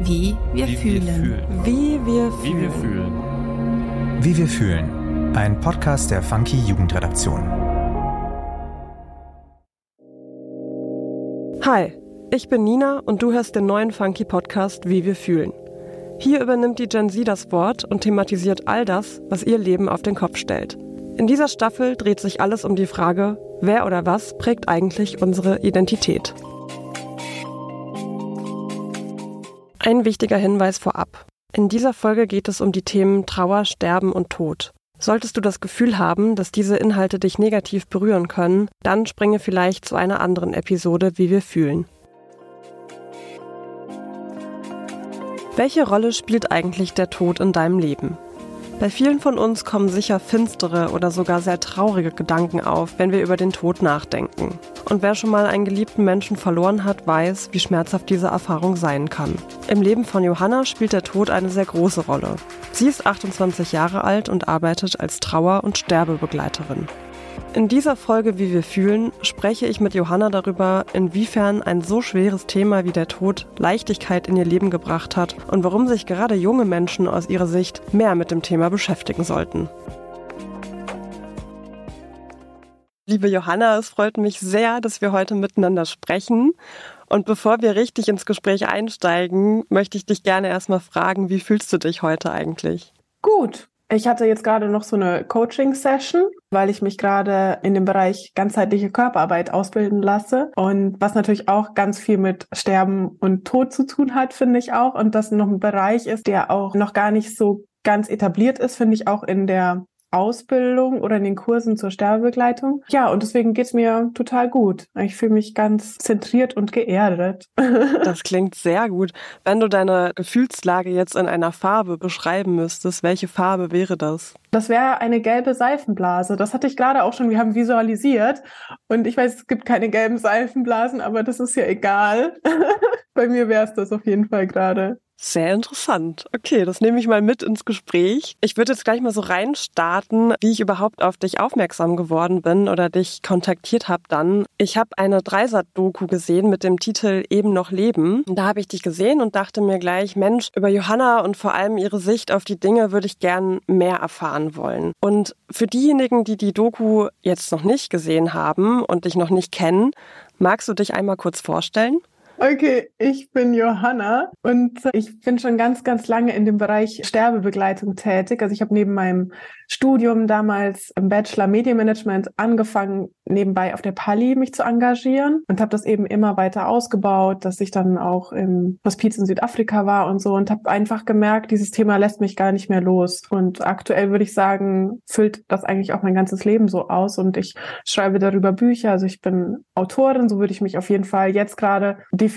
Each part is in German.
Wie wir Wie fühlen. wir fühlen. Wie wir Wie wir fühlen. fühlen. Wie wir fühlen. Ein Podcast der Funky Jugendredaktion. Hi, ich bin Nina und du hörst den neuen Funky Podcast Wie wir fühlen. Hier übernimmt die Gen Z das Wort und thematisiert all das, was ihr Leben auf den Kopf stellt. In dieser Staffel dreht sich alles um die Frage, wer oder was prägt eigentlich unsere Identität. Ein wichtiger Hinweis vorab. In dieser Folge geht es um die Themen Trauer, Sterben und Tod. Solltest du das Gefühl haben, dass diese Inhalte dich negativ berühren können, dann springe vielleicht zu einer anderen Episode, wie wir fühlen. Welche Rolle spielt eigentlich der Tod in deinem Leben? Bei vielen von uns kommen sicher finstere oder sogar sehr traurige Gedanken auf, wenn wir über den Tod nachdenken. Und wer schon mal einen geliebten Menschen verloren hat, weiß, wie schmerzhaft diese Erfahrung sein kann. Im Leben von Johanna spielt der Tod eine sehr große Rolle. Sie ist 28 Jahre alt und arbeitet als Trauer- und Sterbebegleiterin. In dieser Folge Wie wir fühlen spreche ich mit Johanna darüber, inwiefern ein so schweres Thema wie der Tod Leichtigkeit in ihr Leben gebracht hat und warum sich gerade junge Menschen aus ihrer Sicht mehr mit dem Thema beschäftigen sollten. Liebe Johanna, es freut mich sehr, dass wir heute miteinander sprechen. Und bevor wir richtig ins Gespräch einsteigen, möchte ich dich gerne erstmal fragen, wie fühlst du dich heute eigentlich? Gut. Ich hatte jetzt gerade noch so eine Coaching-Session, weil ich mich gerade in dem Bereich ganzheitliche Körperarbeit ausbilden lasse. Und was natürlich auch ganz viel mit Sterben und Tod zu tun hat, finde ich auch. Und das noch ein Bereich ist, der auch noch gar nicht so ganz etabliert ist, finde ich auch in der Ausbildung oder in den Kursen zur Sterbebegleitung. Ja, und deswegen geht's mir total gut. Ich fühle mich ganz zentriert und geerdet. Das klingt sehr gut. Wenn du deine Gefühlslage jetzt in einer Farbe beschreiben müsstest, welche Farbe wäre das? Das wäre eine gelbe Seifenblase. Das hatte ich gerade auch schon. Wir haben visualisiert. Und ich weiß, es gibt keine gelben Seifenblasen, aber das ist ja egal. Bei mir wäre es das auf jeden Fall gerade. Sehr interessant. Okay, das nehme ich mal mit ins Gespräch. Ich würde jetzt gleich mal so reinstarten, wie ich überhaupt auf dich aufmerksam geworden bin oder dich kontaktiert habe dann. Ich habe eine Dreisat-Doku gesehen mit dem Titel Eben noch Leben. Da habe ich dich gesehen und dachte mir gleich, Mensch, über Johanna und vor allem ihre Sicht auf die Dinge würde ich gern mehr erfahren wollen. Und für diejenigen, die die Doku jetzt noch nicht gesehen haben und dich noch nicht kennen, magst du dich einmal kurz vorstellen? Okay, ich bin Johanna und ich bin schon ganz, ganz lange in dem Bereich Sterbebegleitung tätig. Also ich habe neben meinem Studium damals im Bachelor Medienmanagement angefangen, nebenbei auf der Pali mich zu engagieren und habe das eben immer weiter ausgebaut, dass ich dann auch im Hospiz in Südafrika war und so und habe einfach gemerkt, dieses Thema lässt mich gar nicht mehr los. Und aktuell würde ich sagen, füllt das eigentlich auch mein ganzes Leben so aus und ich schreibe darüber Bücher. Also ich bin Autorin, so würde ich mich auf jeden Fall jetzt gerade definieren,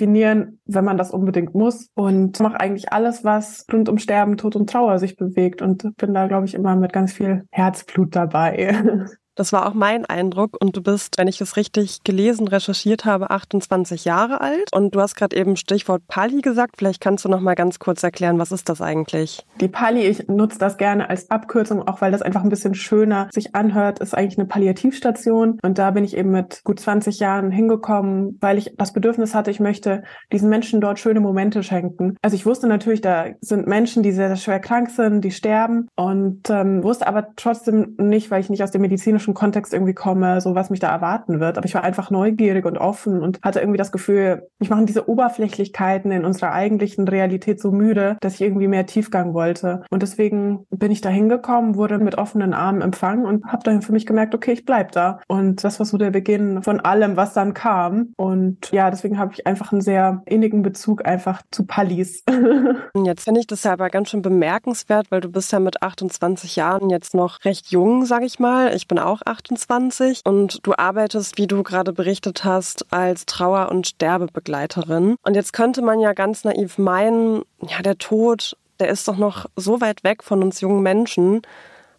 wenn man das unbedingt muss und mache eigentlich alles, was rund um Sterben, Tod und Trauer sich bewegt und bin da, glaube ich, immer mit ganz viel Herzblut dabei. Das war auch mein Eindruck und du bist, wenn ich es richtig gelesen, recherchiert habe, 28 Jahre alt und du hast gerade eben Stichwort Pali gesagt. Vielleicht kannst du noch mal ganz kurz erklären, was ist das eigentlich? Die Pali, ich nutze das gerne als Abkürzung, auch weil das einfach ein bisschen schöner sich anhört, ist eigentlich eine Palliativstation und da bin ich eben mit gut 20 Jahren hingekommen, weil ich das Bedürfnis hatte, ich möchte diesen Menschen dort schöne Momente schenken. Also ich wusste natürlich, da sind Menschen, die sehr, sehr schwer krank sind, die sterben und ähm, wusste aber trotzdem nicht, weil ich nicht aus dem medizinischen Kontext irgendwie komme, so was mich da erwarten wird. Aber ich war einfach neugierig und offen und hatte irgendwie das Gefühl, mich machen diese Oberflächlichkeiten in unserer eigentlichen Realität so müde, dass ich irgendwie mehr Tiefgang wollte. Und deswegen bin ich da hingekommen, wurde mit offenen Armen empfangen und habe dann für mich gemerkt, okay, ich bleib da. Und das war so der Beginn von allem, was dann kam. Und ja, deswegen habe ich einfach einen sehr innigen Bezug einfach zu Pallis. Jetzt finde ich das ja aber ganz schön bemerkenswert, weil du bist ja mit 28 Jahren jetzt noch recht jung, sag ich mal. Ich bin auch 28 und du arbeitest, wie du gerade berichtet hast, als Trauer- und Sterbebegleiterin. Und jetzt könnte man ja ganz naiv meinen, ja, der Tod, der ist doch noch so weit weg von uns jungen Menschen.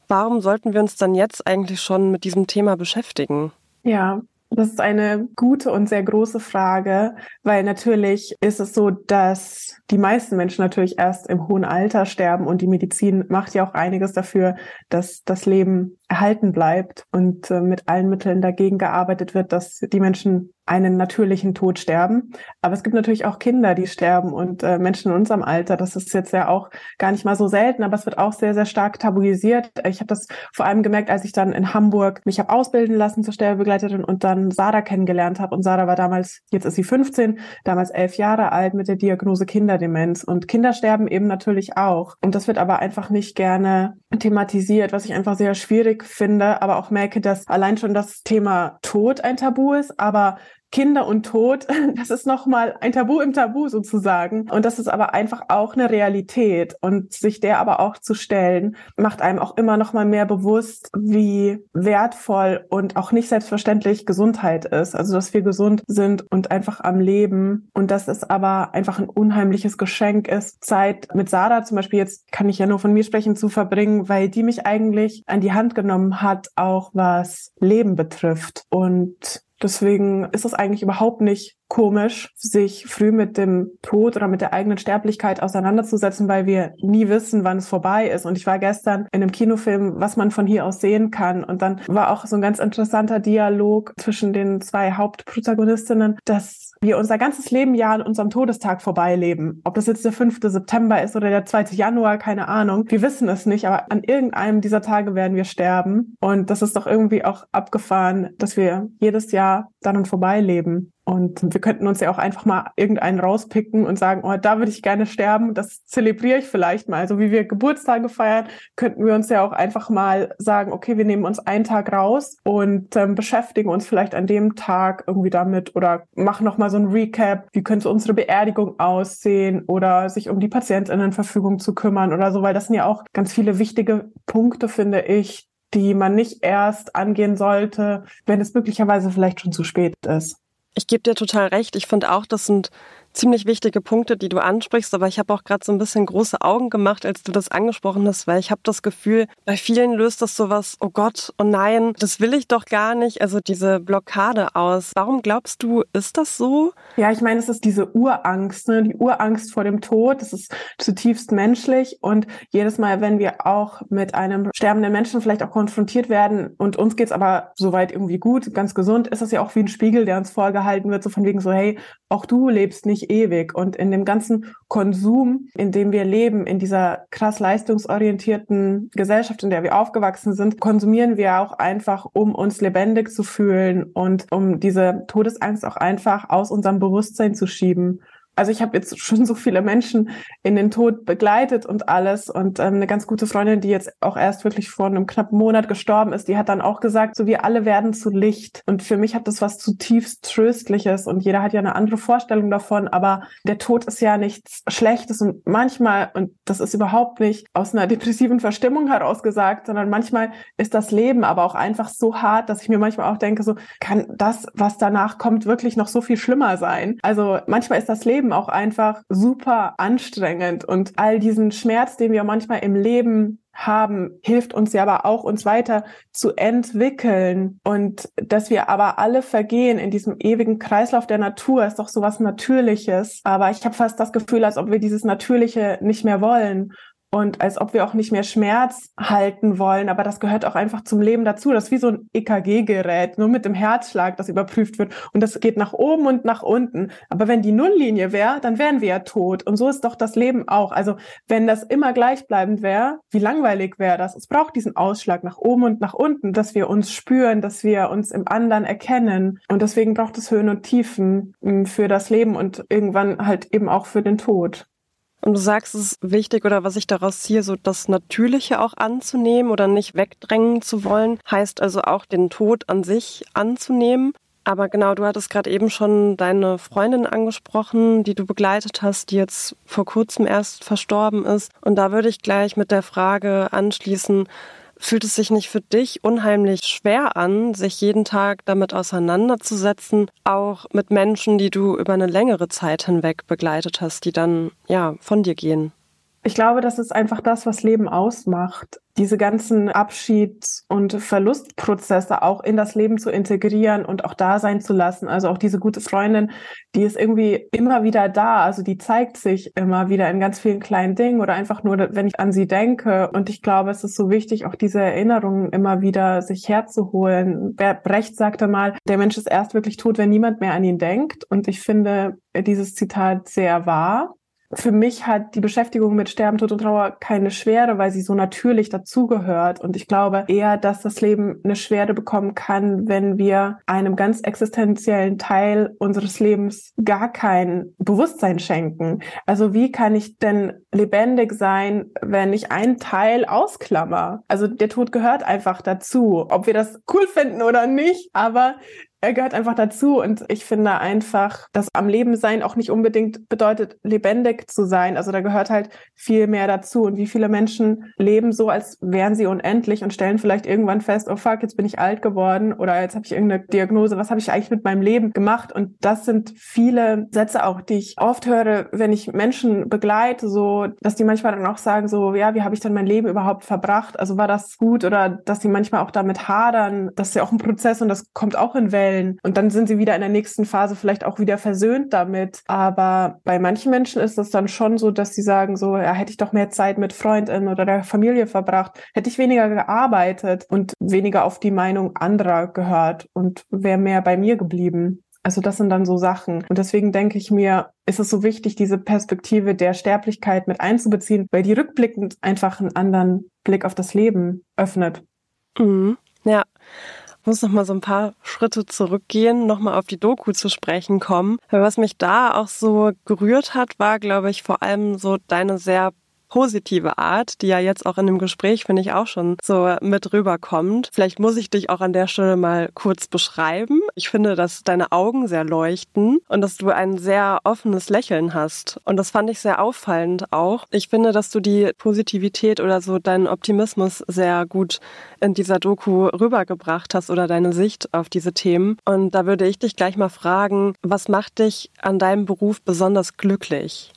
Warum sollten wir uns dann jetzt eigentlich schon mit diesem Thema beschäftigen? Ja, das ist eine gute und sehr große Frage, weil natürlich ist es so, dass die meisten Menschen natürlich erst im hohen Alter sterben und die Medizin macht ja auch einiges dafür, dass das Leben erhalten bleibt und äh, mit allen Mitteln dagegen gearbeitet wird, dass die Menschen einen natürlichen Tod sterben. Aber es gibt natürlich auch Kinder, die sterben und äh, Menschen in unserem Alter. Das ist jetzt ja auch gar nicht mal so selten, aber es wird auch sehr, sehr stark tabuisiert. Ich habe das vor allem gemerkt, als ich dann in Hamburg mich habe ausbilden lassen zur Sterbebegleiterin und dann Sarah kennengelernt habe. Und Sarah war damals, jetzt ist sie 15, damals elf Jahre alt mit der Diagnose Kinderdemenz. Und Kinder sterben eben natürlich auch. Und das wird aber einfach nicht gerne thematisiert, was ich einfach sehr schwierig finde, aber auch merke, dass allein schon das Thema Tod ein Tabu ist, aber Kinder und Tod, das ist nochmal ein Tabu im Tabu sozusagen. Und das ist aber einfach auch eine Realität. Und sich der aber auch zu stellen, macht einem auch immer nochmal mehr bewusst, wie wertvoll und auch nicht selbstverständlich Gesundheit ist. Also, dass wir gesund sind und einfach am Leben. Und dass es aber einfach ein unheimliches Geschenk ist, Zeit mit Sarah zum Beispiel, jetzt kann ich ja nur von mir sprechen, zu verbringen, weil die mich eigentlich an die Hand genommen hat, auch was Leben betrifft. Und Deswegen ist es eigentlich überhaupt nicht komisch, sich früh mit dem Tod oder mit der eigenen Sterblichkeit auseinanderzusetzen, weil wir nie wissen, wann es vorbei ist. Und ich war gestern in einem Kinofilm, was man von hier aus sehen kann. Und dann war auch so ein ganz interessanter Dialog zwischen den zwei Hauptprotagonistinnen, dass wir unser ganzes Leben ja an unserem Todestag vorbeileben. Ob das jetzt der 5. September ist oder der 2. Januar, keine Ahnung. Wir wissen es nicht, aber an irgendeinem dieser Tage werden wir sterben. Und das ist doch irgendwie auch abgefahren, dass wir jedes Jahr daran vorbeileben. Und wir könnten uns ja auch einfach mal irgendeinen rauspicken und sagen, oh, da würde ich gerne sterben. Das zelebriere ich vielleicht mal. Also wie wir Geburtstage feiern, könnten wir uns ja auch einfach mal sagen, okay, wir nehmen uns einen Tag raus und ähm, beschäftigen uns vielleicht an dem Tag irgendwie damit oder machen nochmal so ein Recap. Wie könnte unsere Beerdigung aussehen oder sich um die Patientinnenverfügung zu kümmern oder so, weil das sind ja auch ganz viele wichtige Punkte, finde ich, die man nicht erst angehen sollte, wenn es möglicherweise vielleicht schon zu spät ist. Ich gebe dir total recht. Ich finde auch, das sind ziemlich wichtige Punkte, die du ansprichst, aber ich habe auch gerade so ein bisschen große Augen gemacht, als du das angesprochen hast, weil ich habe das Gefühl, bei vielen löst das sowas, oh Gott, oh nein, das will ich doch gar nicht, also diese Blockade aus. Warum glaubst du, ist das so? Ja, ich meine, es ist diese Urangst, ne? die Urangst vor dem Tod, das ist zutiefst menschlich und jedes Mal, wenn wir auch mit einem sterbenden Menschen vielleicht auch konfrontiert werden und uns geht's aber soweit irgendwie gut, ganz gesund, ist das ja auch wie ein Spiegel, der uns vorgehalten wird, so von wegen so, hey, auch du lebst nicht ewig. Und in dem ganzen Konsum, in dem wir leben, in dieser krass leistungsorientierten Gesellschaft, in der wir aufgewachsen sind, konsumieren wir auch einfach, um uns lebendig zu fühlen und um diese Todesangst auch einfach aus unserem Bewusstsein zu schieben also ich habe jetzt schon so viele Menschen in den Tod begleitet und alles. Und ähm, eine ganz gute Freundin, die jetzt auch erst wirklich vor einem knappen Monat gestorben ist, die hat dann auch gesagt, so wir alle werden zu Licht. Und für mich hat das was zutiefst Tröstliches und jeder hat ja eine andere Vorstellung davon. Aber der Tod ist ja nichts Schlechtes und manchmal, und das ist überhaupt nicht aus einer depressiven Verstimmung heraus gesagt, sondern manchmal ist das Leben aber auch einfach so hart, dass ich mir manchmal auch denke, so kann das, was danach kommt, wirklich noch so viel schlimmer sein. Also manchmal ist das Leben Leben auch einfach super anstrengend. Und all diesen Schmerz, den wir manchmal im Leben haben, hilft uns ja aber auch, uns weiter zu entwickeln. Und dass wir aber alle vergehen in diesem ewigen Kreislauf der Natur ist doch sowas Natürliches. Aber ich habe fast das Gefühl, als ob wir dieses Natürliche nicht mehr wollen und als ob wir auch nicht mehr Schmerz halten wollen. Aber das gehört auch einfach zum Leben dazu. Das ist wie so ein EKG-Gerät, nur mit dem Herzschlag, das überprüft wird. Und das geht nach oben und nach unten. Aber wenn die Nulllinie wäre, dann wären wir ja tot. Und so ist doch das Leben auch. Also wenn das immer gleichbleibend wäre, wie langweilig wäre das? Es braucht diesen Ausschlag nach oben und nach unten, dass wir uns spüren, dass wir uns im anderen erkennen. Und deswegen braucht es Höhen und Tiefen mm, für das Leben und irgendwann halt eben auch für den Tod. Und du sagst, es ist wichtig oder was ich daraus ziehe, so das Natürliche auch anzunehmen oder nicht wegdrängen zu wollen, heißt also auch den Tod an sich anzunehmen. Aber genau, du hattest gerade eben schon deine Freundin angesprochen, die du begleitet hast, die jetzt vor kurzem erst verstorben ist. Und da würde ich gleich mit der Frage anschließen, Fühlt es sich nicht für dich unheimlich schwer an, sich jeden Tag damit auseinanderzusetzen, auch mit Menschen, die du über eine längere Zeit hinweg begleitet hast, die dann ja von dir gehen? Ich glaube, das ist einfach das, was Leben ausmacht. Diese ganzen Abschieds- und Verlustprozesse auch in das Leben zu integrieren und auch da sein zu lassen. Also auch diese gute Freundin, die ist irgendwie immer wieder da. Also die zeigt sich immer wieder in ganz vielen kleinen Dingen oder einfach nur, wenn ich an sie denke. Und ich glaube, es ist so wichtig, auch diese Erinnerungen immer wieder sich herzuholen. Brecht sagte mal, der Mensch ist erst wirklich tot, wenn niemand mehr an ihn denkt. Und ich finde dieses Zitat sehr wahr für mich hat die Beschäftigung mit Sterben, Tod und Trauer keine Schwere, weil sie so natürlich dazugehört. Und ich glaube eher, dass das Leben eine Schwere bekommen kann, wenn wir einem ganz existenziellen Teil unseres Lebens gar kein Bewusstsein schenken. Also wie kann ich denn lebendig sein, wenn ich einen Teil ausklammer? Also der Tod gehört einfach dazu, ob wir das cool finden oder nicht. Aber er gehört einfach dazu und ich finde einfach, dass am Leben sein auch nicht unbedingt bedeutet, lebendig zu sein. Also da gehört halt viel mehr dazu. Und wie viele Menschen leben so, als wären sie unendlich und stellen vielleicht irgendwann fest, oh fuck, jetzt bin ich alt geworden oder jetzt habe ich irgendeine Diagnose, was habe ich eigentlich mit meinem Leben gemacht? Und das sind viele Sätze auch, die ich oft höre, wenn ich Menschen begleite, so, dass die manchmal dann auch sagen, so, ja, wie habe ich dann mein Leben überhaupt verbracht? Also war das gut oder dass sie manchmal auch damit hadern, das ist ja auch ein Prozess und das kommt auch in Wellen stellen. Und dann sind sie wieder in der nächsten Phase vielleicht auch wieder versöhnt damit. Aber bei manchen Menschen ist es dann schon so, dass sie sagen so, ja, hätte ich doch mehr Zeit mit Freundinnen oder der Familie verbracht, hätte ich weniger gearbeitet und weniger auf die Meinung anderer gehört und wäre mehr bei mir geblieben. Also das sind dann so Sachen. Und deswegen denke ich mir, ist es so wichtig, diese Perspektive der Sterblichkeit mit einzubeziehen, weil die rückblickend einfach einen anderen Blick auf das Leben öffnet. Mhm. Ja muss noch mal so ein paar Schritte zurückgehen, noch mal auf die Doku zu sprechen kommen. was mich da auch so gerührt hat, war, glaube ich, vor allem so deine sehr positive Art, die ja jetzt auch in dem Gespräch, finde ich, auch schon so mit rüberkommt. Vielleicht muss ich dich auch an der Stelle mal kurz beschreiben. Ich finde, dass deine Augen sehr leuchten und dass du ein sehr offenes Lächeln hast. Und das fand ich sehr auffallend auch. Ich finde, dass du die Positivität oder so deinen Optimismus sehr gut in dieser Doku rübergebracht hast oder deine Sicht auf diese Themen. Und da würde ich dich gleich mal fragen, was macht dich an deinem Beruf besonders glücklich?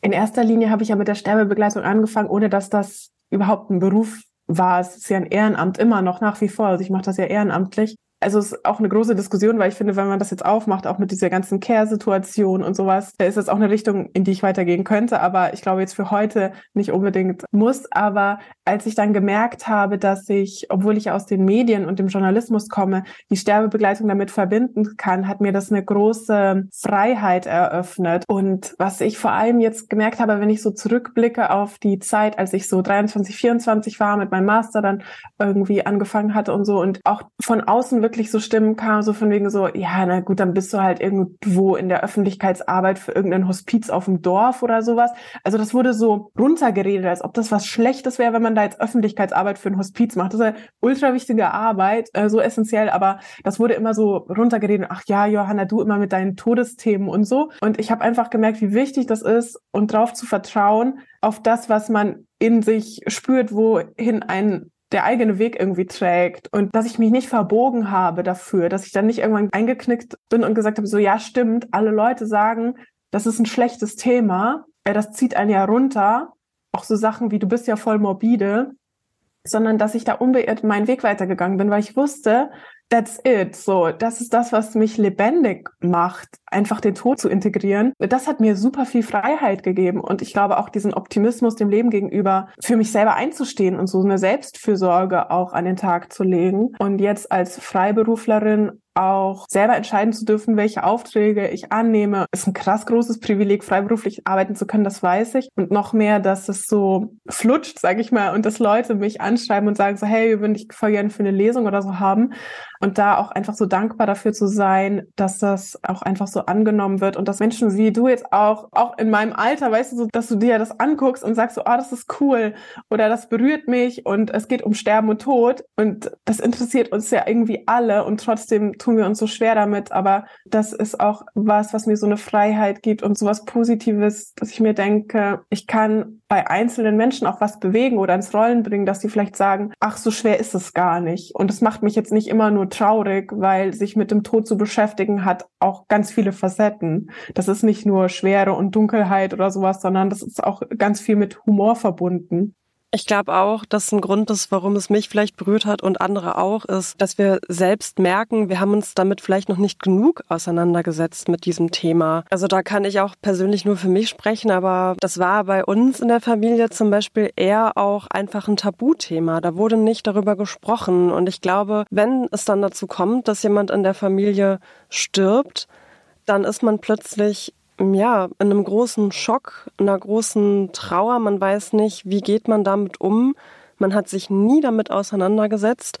In erster Linie habe ich ja mit der Sterbebegleitung angefangen, ohne dass das überhaupt ein Beruf war. Es ist ja ein Ehrenamt immer noch nach wie vor. Also ich mache das ja ehrenamtlich also es ist auch eine große Diskussion, weil ich finde, wenn man das jetzt aufmacht, auch mit dieser ganzen Care-Situation und sowas, da ist das auch eine Richtung, in die ich weitergehen könnte. Aber ich glaube jetzt für heute nicht unbedingt muss. Aber als ich dann gemerkt habe, dass ich, obwohl ich aus den Medien und dem Journalismus komme, die Sterbebegleitung damit verbinden kann, hat mir das eine große Freiheit eröffnet. Und was ich vor allem jetzt gemerkt habe, wenn ich so zurückblicke auf die Zeit, als ich so 23, 24 war, mit meinem Master dann irgendwie angefangen hatte und so und auch von außen wirklich so Stimmen kamen, so von wegen so, ja, na gut, dann bist du halt irgendwo in der Öffentlichkeitsarbeit für irgendein Hospiz auf dem Dorf oder sowas. Also das wurde so runtergeredet, als ob das was Schlechtes wäre, wenn man da jetzt Öffentlichkeitsarbeit für ein Hospiz macht. Das ist eine ultra wichtige Arbeit, äh, so essentiell, aber das wurde immer so runtergeredet. Ach ja, Johanna, du immer mit deinen Todesthemen und so. Und ich habe einfach gemerkt, wie wichtig das ist und darauf zu vertrauen, auf das, was man in sich spürt, wohin ein der eigene Weg irgendwie trägt und dass ich mich nicht verbogen habe dafür, dass ich dann nicht irgendwann eingeknickt bin und gesagt habe, so ja, stimmt, alle Leute sagen, das ist ein schlechtes Thema, ja, das zieht einen ja runter, auch so Sachen wie du bist ja voll morbide, sondern dass ich da unbeirrt meinen Weg weitergegangen bin, weil ich wusste, that's it. So, das ist das, was mich lebendig macht, einfach den Tod zu integrieren. Das hat mir super viel Freiheit gegeben und ich glaube auch diesen Optimismus dem Leben gegenüber für mich selber einzustehen und so eine Selbstfürsorge auch an den Tag zu legen. Und jetzt als Freiberuflerin auch selber entscheiden zu dürfen, welche Aufträge ich annehme, ist ein krass großes Privileg, freiberuflich arbeiten zu können, das weiß ich. Und noch mehr, dass es so flutscht, sage ich mal, und dass Leute mich anschreiben und sagen so, hey, wir würden dich voll gerne für eine Lesung oder so haben. Und da auch einfach so dankbar dafür zu sein, dass das auch einfach so angenommen wird und dass Menschen wie du jetzt auch, auch in meinem Alter, weißt du, so, dass du dir das anguckst und sagst so, ah, oh, das ist cool oder das berührt mich und es geht um Sterben und Tod und das interessiert uns ja irgendwie alle und trotzdem tun wir uns so schwer damit, aber das ist auch was, was mir so eine Freiheit gibt und so was Positives, dass ich mir denke, ich kann bei einzelnen Menschen auch was bewegen oder ins Rollen bringen, dass sie vielleicht sagen, ach, so schwer ist es gar nicht. Und es macht mich jetzt nicht immer nur traurig, weil sich mit dem Tod zu beschäftigen hat auch ganz viele Facetten. Das ist nicht nur Schwere und Dunkelheit oder sowas, sondern das ist auch ganz viel mit Humor verbunden. Ich glaube auch, dass ein Grund ist, warum es mich vielleicht berührt hat und andere auch, ist, dass wir selbst merken, wir haben uns damit vielleicht noch nicht genug auseinandergesetzt mit diesem Thema. Also da kann ich auch persönlich nur für mich sprechen, aber das war bei uns in der Familie zum Beispiel eher auch einfach ein Tabuthema. Da wurde nicht darüber gesprochen. Und ich glaube, wenn es dann dazu kommt, dass jemand in der Familie stirbt, dann ist man plötzlich ja, in einem großen Schock, einer großen Trauer. Man weiß nicht, wie geht man damit um. Man hat sich nie damit auseinandergesetzt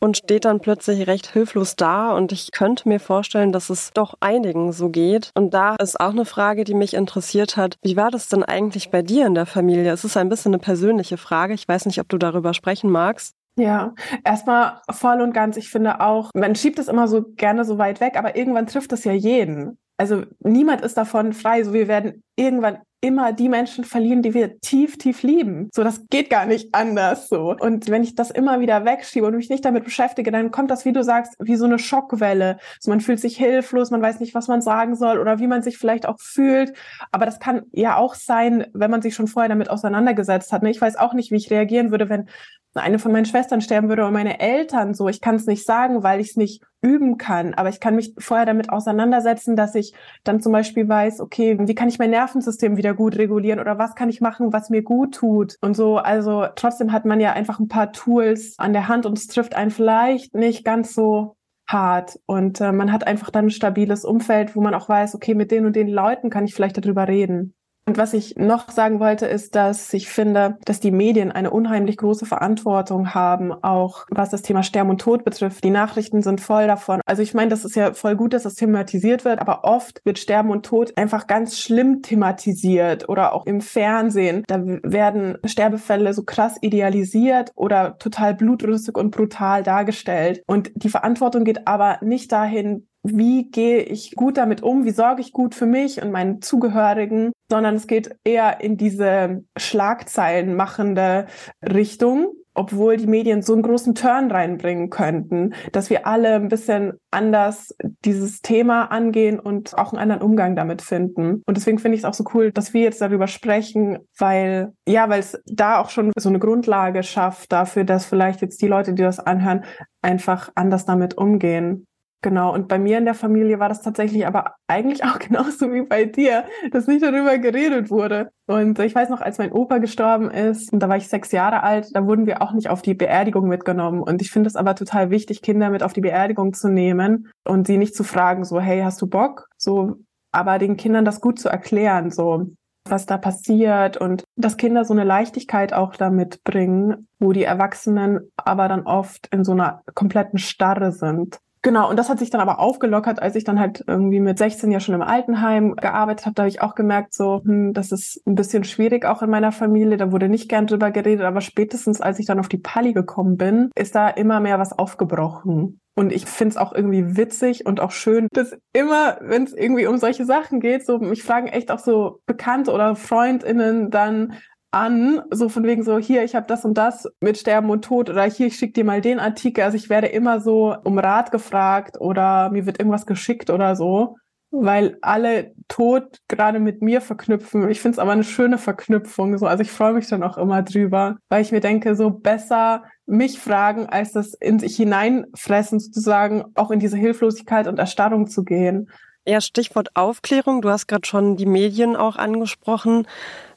und steht dann plötzlich recht hilflos da. Und ich könnte mir vorstellen, dass es doch einigen so geht. Und da ist auch eine Frage, die mich interessiert hat. Wie war das denn eigentlich bei dir in der Familie? Es ist ein bisschen eine persönliche Frage. Ich weiß nicht, ob du darüber sprechen magst. Ja, erstmal voll und ganz. Ich finde auch, man schiebt es immer so gerne so weit weg, aber irgendwann trifft es ja jeden also niemand ist davon frei. So, wir werden irgendwann immer die Menschen verlieren, die wir tief, tief lieben. So, das geht gar nicht anders so. Und wenn ich das immer wieder wegschiebe und mich nicht damit beschäftige, dann kommt das, wie du sagst, wie so eine Schockwelle. So, man fühlt sich hilflos, man weiß nicht, was man sagen soll oder wie man sich vielleicht auch fühlt. Aber das kann ja auch sein, wenn man sich schon vorher damit auseinandergesetzt hat. Ne? Ich weiß auch nicht, wie ich reagieren würde, wenn eine von meinen Schwestern sterben würde oder meine Eltern so. Ich kann es nicht sagen, weil ich es nicht üben kann. Aber ich kann mich vorher damit auseinandersetzen, dass ich dann zum Beispiel weiß, okay, wie kann ich mein Nervensystem wieder gut regulieren oder was kann ich machen, was mir gut tut und so. Also trotzdem hat man ja einfach ein paar Tools an der Hand und es trifft einen vielleicht nicht ganz so hart und äh, man hat einfach dann ein stabiles Umfeld, wo man auch weiß, okay, mit den und den Leuten kann ich vielleicht darüber reden. Und was ich noch sagen wollte, ist, dass ich finde, dass die Medien eine unheimlich große Verantwortung haben, auch was das Thema Sterben und Tod betrifft. Die Nachrichten sind voll davon. Also ich meine, das ist ja voll gut, dass das thematisiert wird, aber oft wird Sterben und Tod einfach ganz schlimm thematisiert oder auch im Fernsehen. Da werden Sterbefälle so krass idealisiert oder total blutrünstig und brutal dargestellt. Und die Verantwortung geht aber nicht dahin, wie gehe ich gut damit um, wie sorge ich gut für mich und meinen Zugehörigen, sondern es geht eher in diese Schlagzeilen machende Richtung, obwohl die Medien so einen großen Turn reinbringen könnten, dass wir alle ein bisschen anders dieses Thema angehen und auch einen anderen Umgang damit finden. Und deswegen finde ich es auch so cool, dass wir jetzt darüber sprechen, weil, ja, weil es da auch schon so eine Grundlage schafft dafür, dass vielleicht jetzt die Leute, die das anhören, einfach anders damit umgehen. Genau, und bei mir in der Familie war das tatsächlich aber eigentlich auch genauso wie bei dir, dass nicht darüber geredet wurde. Und ich weiß noch, als mein Opa gestorben ist, und da war ich sechs Jahre alt, da wurden wir auch nicht auf die Beerdigung mitgenommen. Und ich finde es aber total wichtig, Kinder mit auf die Beerdigung zu nehmen und sie nicht zu fragen, so, hey, hast du Bock? So, aber den Kindern das gut zu erklären, so, was da passiert und dass Kinder so eine Leichtigkeit auch damit bringen, wo die Erwachsenen aber dann oft in so einer kompletten Starre sind. Genau, und das hat sich dann aber aufgelockert, als ich dann halt irgendwie mit 16 ja schon im Altenheim gearbeitet habe. Da habe ich auch gemerkt, so, hm, das ist ein bisschen schwierig auch in meiner Familie. Da wurde nicht gern drüber geredet, aber spätestens als ich dann auf die Pali gekommen bin, ist da immer mehr was aufgebrochen. Und ich finde es auch irgendwie witzig und auch schön, dass immer, wenn es irgendwie um solche Sachen geht, so mich fragen echt auch so Bekannte oder FreundInnen dann, an, so von wegen so, hier, ich habe das und das mit Sterben und Tod oder hier, ich schicke dir mal den Artikel. Also ich werde immer so um Rat gefragt oder mir wird irgendwas geschickt oder so, weil alle Tod gerade mit mir verknüpfen. Ich finde es aber eine schöne Verknüpfung. So. Also ich freue mich dann auch immer drüber, weil ich mir denke, so besser mich fragen, als das in sich hineinfressen, sozusagen auch in diese Hilflosigkeit und Erstarrung zu gehen. Ja, Stichwort Aufklärung. Du hast gerade schon die Medien auch angesprochen.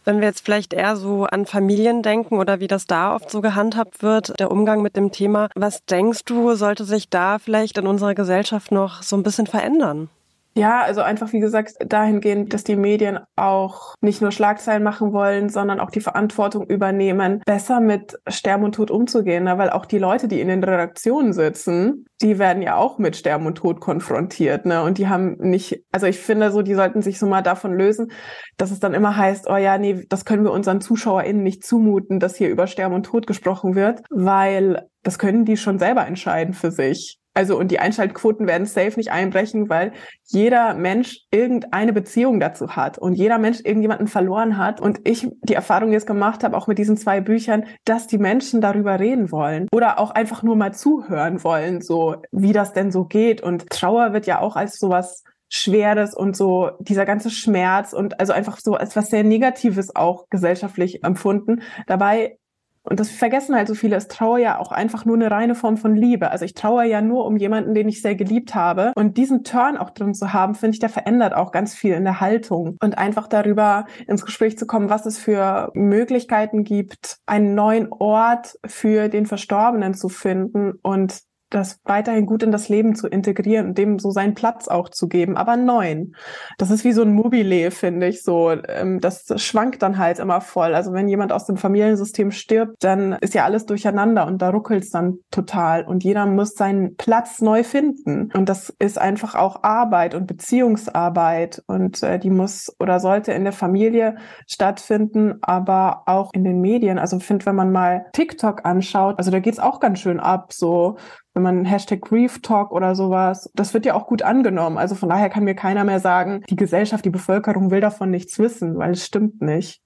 Wenn wir jetzt vielleicht eher so an Familien denken oder wie das da oft so gehandhabt wird, der Umgang mit dem Thema, was denkst du, sollte sich da vielleicht in unserer Gesellschaft noch so ein bisschen verändern? Ja, also einfach wie gesagt dahingehend, dass die Medien auch nicht nur Schlagzeilen machen wollen, sondern auch die Verantwortung übernehmen, besser mit Sterben und Tod umzugehen, ne? weil auch die Leute, die in den Redaktionen sitzen, die werden ja auch mit Sterben und Tod konfrontiert, ne? Und die haben nicht, also ich finde so, die sollten sich so mal davon lösen, dass es dann immer heißt, oh ja, nee, das können wir unseren ZuschauerInnen nicht zumuten, dass hier über Sterben und Tod gesprochen wird, weil das können die schon selber entscheiden für sich. Also und die Einschaltquoten werden safe nicht einbrechen, weil jeder Mensch irgendeine Beziehung dazu hat und jeder Mensch irgendjemanden verloren hat. Und ich die Erfahrung jetzt gemacht habe, auch mit diesen zwei Büchern, dass die Menschen darüber reden wollen oder auch einfach nur mal zuhören wollen, so wie das denn so geht. Und Trauer wird ja auch als sowas Schweres und so dieser ganze Schmerz und also einfach so als was sehr Negatives auch gesellschaftlich empfunden. Dabei Und das vergessen halt so viele. Es Trauer ja auch einfach nur eine reine Form von Liebe. Also ich traue ja nur um jemanden, den ich sehr geliebt habe. Und diesen Turn auch drin zu haben, finde ich, der verändert auch ganz viel in der Haltung. Und einfach darüber ins Gespräch zu kommen, was es für Möglichkeiten gibt, einen neuen Ort für den Verstorbenen zu finden und das weiterhin gut in das Leben zu integrieren und dem so seinen Platz auch zu geben, aber neuen. Das ist wie so ein Mobile, finde ich so. Ähm, das schwankt dann halt immer voll. Also wenn jemand aus dem Familiensystem stirbt, dann ist ja alles durcheinander und da ruckelt es dann total und jeder muss seinen Platz neu finden. Und das ist einfach auch Arbeit und Beziehungsarbeit und äh, die muss oder sollte in der Familie stattfinden, aber auch in den Medien. Also finde, wenn man mal TikTok anschaut, also da geht's auch ganz schön ab, so wenn man Hashtag Grief Talk oder sowas, das wird ja auch gut angenommen. Also von daher kann mir keiner mehr sagen, die Gesellschaft, die Bevölkerung will davon nichts wissen, weil es stimmt nicht.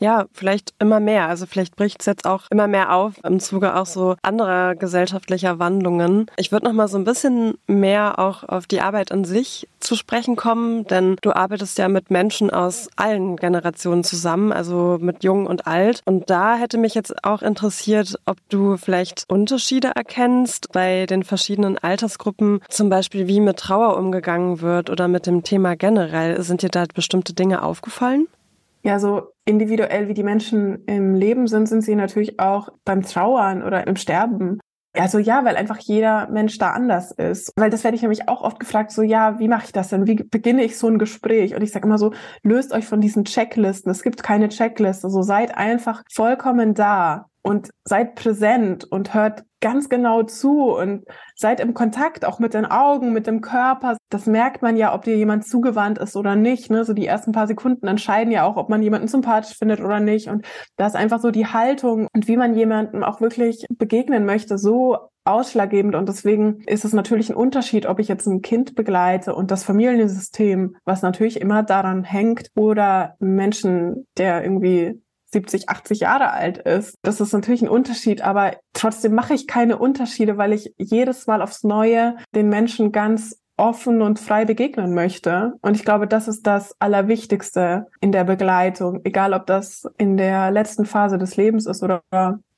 Ja, vielleicht immer mehr. Also vielleicht bricht es jetzt auch immer mehr auf im Zuge auch so anderer gesellschaftlicher Wandlungen. Ich würde noch mal so ein bisschen mehr auch auf die Arbeit an sich zu sprechen kommen, denn du arbeitest ja mit Menschen aus allen Generationen zusammen, also mit Jung und Alt. Und da hätte mich jetzt auch interessiert, ob du vielleicht Unterschiede erkennst bei den verschiedenen Altersgruppen, zum Beispiel wie mit Trauer umgegangen wird oder mit dem Thema generell. Sind dir da bestimmte Dinge aufgefallen? Ja, so individuell wie die Menschen im Leben sind, sind sie natürlich auch beim Trauern oder im Sterben. Also ja, weil einfach jeder Mensch da anders ist. Weil das werde ich nämlich auch oft gefragt, so ja, wie mache ich das denn? Wie beginne ich so ein Gespräch? Und ich sage immer so, löst euch von diesen Checklisten. Es gibt keine Checkliste. Also seid einfach vollkommen da und seid präsent und hört ganz genau zu und seid im Kontakt auch mit den Augen, mit dem Körper. Das merkt man ja, ob dir jemand zugewandt ist oder nicht. Ne? So die ersten paar Sekunden entscheiden ja auch, ob man jemanden sympathisch findet oder nicht. Und da ist einfach so die Haltung und wie man jemandem auch wirklich begegnen möchte, so ausschlaggebend. Und deswegen ist es natürlich ein Unterschied, ob ich jetzt ein Kind begleite und das Familiensystem, was natürlich immer daran hängt, oder Menschen, der irgendwie 70, 80 Jahre alt ist. Das ist natürlich ein Unterschied, aber trotzdem mache ich keine Unterschiede, weil ich jedes Mal aufs Neue den Menschen ganz offen und frei begegnen möchte. Und ich glaube, das ist das Allerwichtigste in der Begleitung, egal ob das in der letzten Phase des Lebens ist oder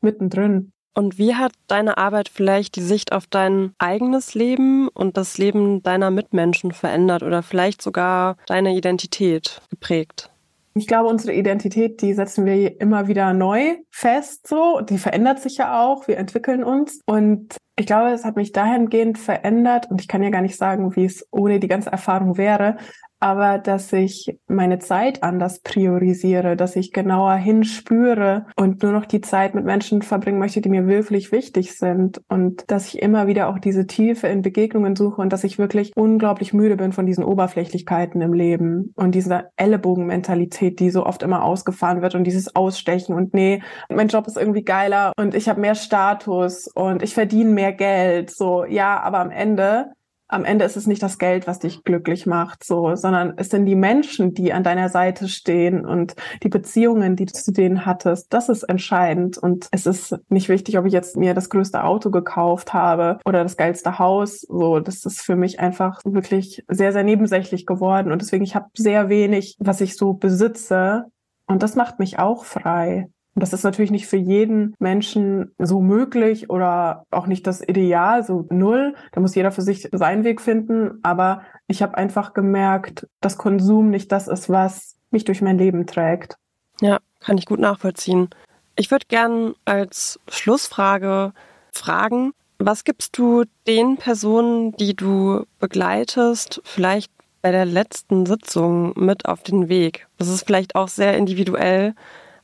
mittendrin. Und wie hat deine Arbeit vielleicht die Sicht auf dein eigenes Leben und das Leben deiner Mitmenschen verändert oder vielleicht sogar deine Identität geprägt? Ich glaube, unsere Identität, die setzen wir immer wieder neu fest, so. Die verändert sich ja auch. Wir entwickeln uns. Und ich glaube, es hat mich dahingehend verändert. Und ich kann ja gar nicht sagen, wie es ohne die ganze Erfahrung wäre aber dass ich meine Zeit anders priorisiere, dass ich genauer hinspüre und nur noch die Zeit mit Menschen verbringen möchte, die mir wirklich wichtig sind und dass ich immer wieder auch diese Tiefe in Begegnungen suche und dass ich wirklich unglaublich müde bin von diesen Oberflächlichkeiten im Leben und dieser Ellenbogenmentalität, die so oft immer ausgefahren wird und dieses Ausstechen und nee, mein Job ist irgendwie geiler und ich habe mehr Status und ich verdiene mehr Geld, so ja, aber am Ende am Ende ist es nicht das Geld, was dich glücklich macht, so, sondern es sind die Menschen, die an deiner Seite stehen und die Beziehungen, die du zu denen hattest. Das ist entscheidend. Und es ist nicht wichtig, ob ich jetzt mir das größte Auto gekauft habe oder das geilste Haus. So, das ist für mich einfach wirklich sehr, sehr nebensächlich geworden. Und deswegen, ich habe sehr wenig, was ich so besitze. Und das macht mich auch frei. Und das ist natürlich nicht für jeden Menschen so möglich oder auch nicht das Ideal, so null. Da muss jeder für sich seinen Weg finden. Aber ich habe einfach gemerkt, dass Konsum nicht das ist, was mich durch mein Leben trägt. Ja, kann ich gut nachvollziehen. Ich würde gern als Schlussfrage fragen, was gibst du den Personen, die du begleitest, vielleicht bei der letzten Sitzung mit auf den Weg? Das ist vielleicht auch sehr individuell,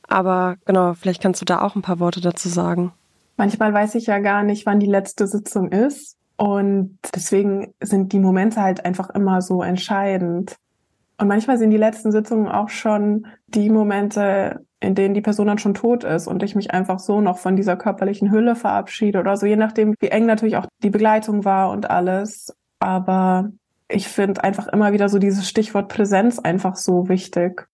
aber genau, vielleicht kannst du da auch ein paar Worte dazu sagen. Manchmal weiß ich ja gar nicht, wann die letzte Sitzung ist. Und deswegen sind die Momente halt einfach immer so entscheidend. Und manchmal sind die letzten Sitzungen auch schon die Momente, in denen die Person dann schon tot ist und ich mich einfach so noch von dieser körperlichen Hülle verabschiede oder so, je nachdem, wie eng natürlich auch die Begleitung war und alles. Aber ich finde einfach immer wieder so dieses Stichwort Präsenz einfach so wichtig.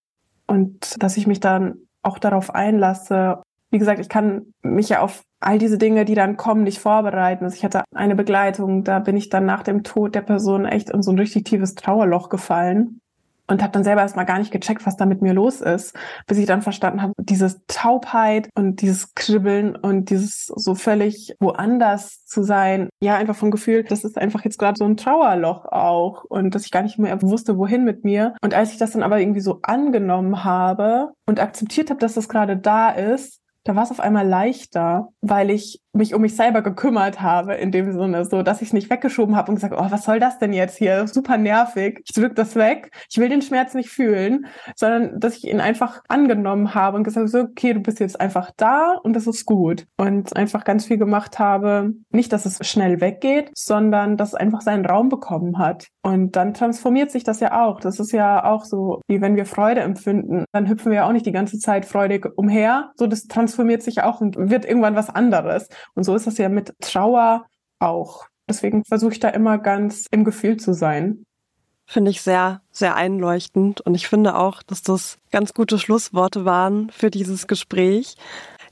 Und dass ich mich dann auch darauf einlasse. Wie gesagt, ich kann mich ja auf all diese Dinge, die dann kommen, nicht vorbereiten. Also ich hatte eine Begleitung, da bin ich dann nach dem Tod der Person echt in so ein richtig tiefes Trauerloch gefallen. Und habe dann selber erstmal gar nicht gecheckt, was da mit mir los ist, bis ich dann verstanden habe, dieses Taubheit und dieses Kribbeln und dieses so völlig woanders zu sein, ja, einfach vom Gefühl, das ist einfach jetzt gerade so ein Trauerloch auch und dass ich gar nicht mehr wusste, wohin mit mir. Und als ich das dann aber irgendwie so angenommen habe und akzeptiert habe, dass das gerade da ist, da war es auf einmal leichter, weil ich mich um mich selber gekümmert habe, in dem Sinne, so dass ich es nicht weggeschoben habe und gesagt, oh, was soll das denn jetzt hier? Super nervig. Ich drück das weg. Ich will den Schmerz nicht fühlen, sondern dass ich ihn einfach angenommen habe und gesagt so, okay, du bist jetzt einfach da und das ist gut. Und einfach ganz viel gemacht habe. Nicht, dass es schnell weggeht, sondern dass es einfach seinen Raum bekommen hat. Und dann transformiert sich das ja auch. Das ist ja auch so, wie wenn wir Freude empfinden, dann hüpfen wir ja auch nicht die ganze Zeit freudig umher. So, das transformiert sich auch und wird irgendwann was anderes. Und so ist das ja mit Trauer auch. Deswegen versuche ich da immer ganz im Gefühl zu sein. Finde ich sehr, sehr einleuchtend. Und ich finde auch, dass das ganz gute Schlussworte waren für dieses Gespräch.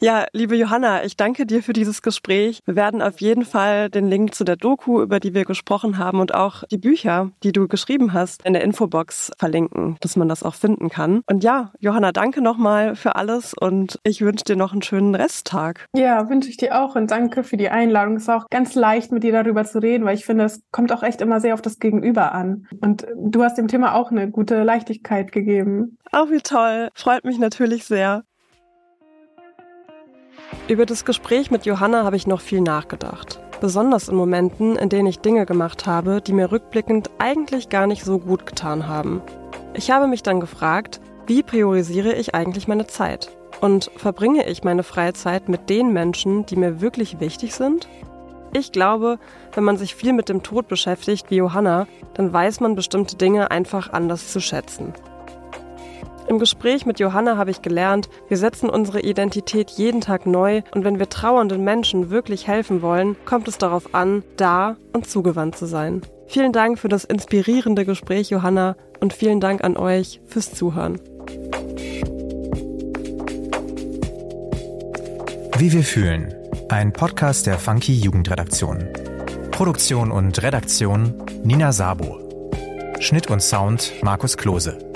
Ja, liebe Johanna, ich danke dir für dieses Gespräch. Wir werden auf jeden Fall den Link zu der Doku, über die wir gesprochen haben und auch die Bücher, die du geschrieben hast, in der Infobox verlinken, dass man das auch finden kann. Und ja, Johanna, danke nochmal für alles und ich wünsche dir noch einen schönen Resttag. Ja, wünsche ich dir auch und danke für die Einladung. Es ist auch ganz leicht, mit dir darüber zu reden, weil ich finde, es kommt auch echt immer sehr auf das Gegenüber an. Und du hast dem Thema auch eine gute Leichtigkeit gegeben. Auch wie toll. Freut mich natürlich sehr. Über das Gespräch mit Johanna habe ich noch viel nachgedacht. Besonders in Momenten, in denen ich Dinge gemacht habe, die mir rückblickend eigentlich gar nicht so gut getan haben. Ich habe mich dann gefragt, wie priorisiere ich eigentlich meine Zeit? Und verbringe ich meine freie Zeit mit den Menschen, die mir wirklich wichtig sind? Ich glaube, wenn man sich viel mit dem Tod beschäftigt wie Johanna, dann weiß man bestimmte Dinge einfach anders zu schätzen. Im Gespräch mit Johanna habe ich gelernt, wir setzen unsere Identität jeden Tag neu und wenn wir trauernden Menschen wirklich helfen wollen, kommt es darauf an, da und zugewandt zu sein. Vielen Dank für das inspirierende Gespräch, Johanna, und vielen Dank an euch fürs Zuhören. Wie wir fühlen. Ein Podcast der Funky Jugendredaktion. Produktion und Redaktion Nina Sabo. Schnitt und Sound Markus Klose.